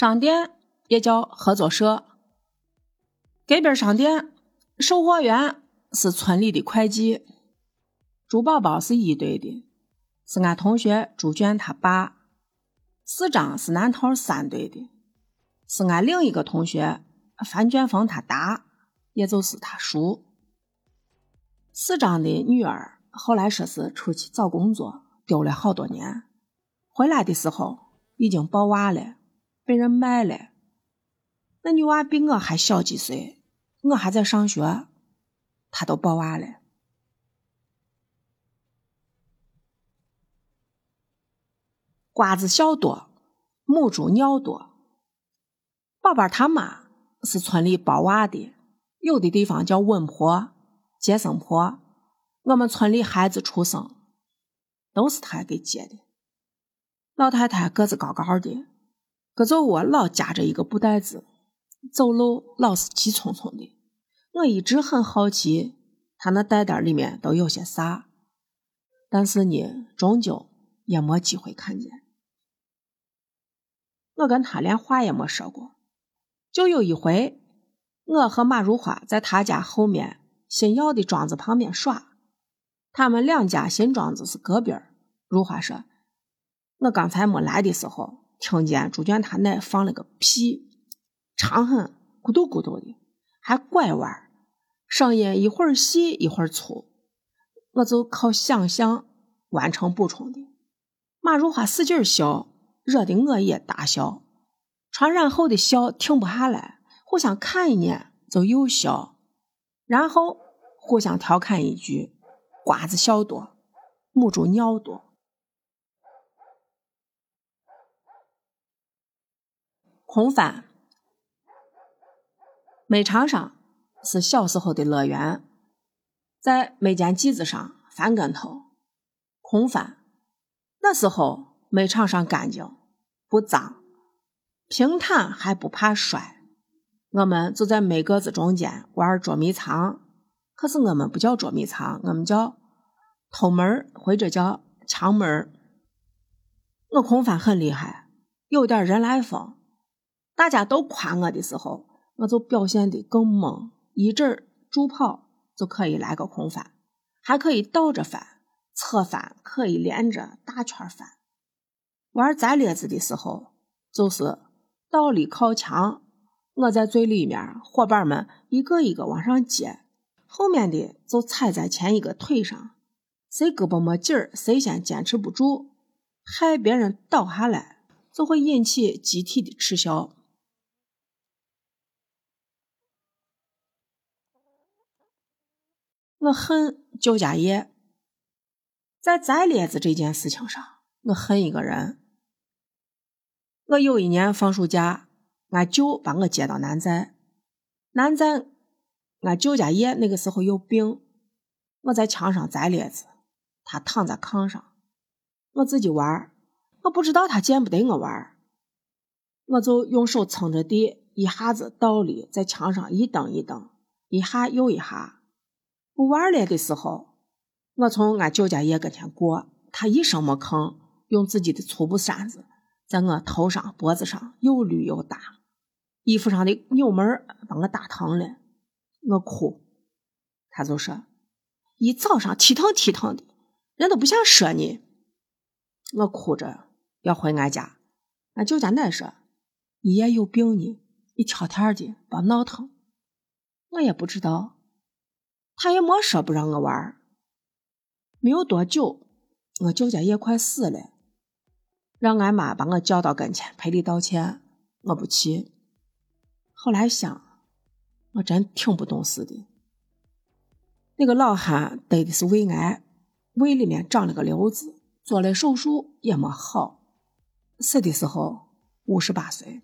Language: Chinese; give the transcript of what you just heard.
商店也叫合作社。隔壁商店售货员是村里的会计，朱宝宝是一队的，是俺同学朱娟他爸。四张是南头三队的，是俺另一个同学范卷峰他大，也就是他叔。四张的女儿后来说是出去找工作，丢了好多年，回来的时候已经抱娃了，被人卖了。那女娃比我还小几岁，我还在上学，她都抱娃了。瓜子小多，母猪尿多。宝宝他妈是村里抱娃的，有的地方叫稳婆、接生婆。我们村里孩子出生都是他给接的。老太太个子高高的，搁走窝老夹着一个布袋子，走路老是急匆匆的。我一直很好奇，他那袋袋里面都有些啥，但是呢，终究也没机会看见。我跟他连话也没说过，就有一回，我和马如花在他家后面新要的庄子旁边耍，他们两家新庄子是隔壁儿。如花说：“我刚才没来的时候，听见朱娟她奶放了个屁，长很，咕嘟咕嘟的，还拐弯，声音一会儿细一会儿粗，我就靠想象完成补充的。马如花使劲笑。”惹得我也大笑，传染后的笑停不下来，互相看一眼就又笑，然后互相调侃一句：“瓜子笑多，母猪尿多。”空翻，煤场上是小时候的乐园，在煤间机子上翻跟头，空翻。那时候煤场上干净。不脏，平坦还不怕摔。我们就在煤个子中间玩捉迷藏，可是我们不叫捉迷藏，我们叫偷门或者叫抢门我空翻很厉害，有点人来疯。大家都夸我的时候，我就表现得更猛，一阵助跑就可以来个空翻，还可以倒着翻，侧翻可以连着大圈翻。玩摘列子的时候，就是倒立靠墙，我在最里面，伙伴们一个一个往上接，后面的就踩在前一个腿上，谁胳膊没劲儿，谁先坚持不住，害别人倒下来，就会引起集体的耻笑。我恨酒家业，在摘列子这件事情上，我恨一个人。我有一年放暑假，俺舅把我接到南寨。南寨，俺舅家爷那个时候有病，我在墙上摘列子，他躺在炕上，我自己玩我不知道他见不得我玩我就用手撑着地，一下子倒立在墙上一蹬一蹬，一下又一下。不玩了的时候，我从俺舅家爷跟前过，他一声没吭，用自己的粗布扇子。在我头上、脖子上又捋又打，衣服上的纽门把我打疼了，我哭，他就说：“一早上踢疼踢疼的，人都不想说你。”我哭着要回俺家，俺舅家奶说：“你也有病呢，一天天的别闹腾。”我也不知道，他也没说不让我玩。没有多久，我舅家也快死了。让俺妈把我叫到跟前赔礼道歉，我不去。后来想，我真挺不懂事的。那个老汉得的是胃癌，胃里面长了个瘤子，做了手术也没好，死的时候五十八岁。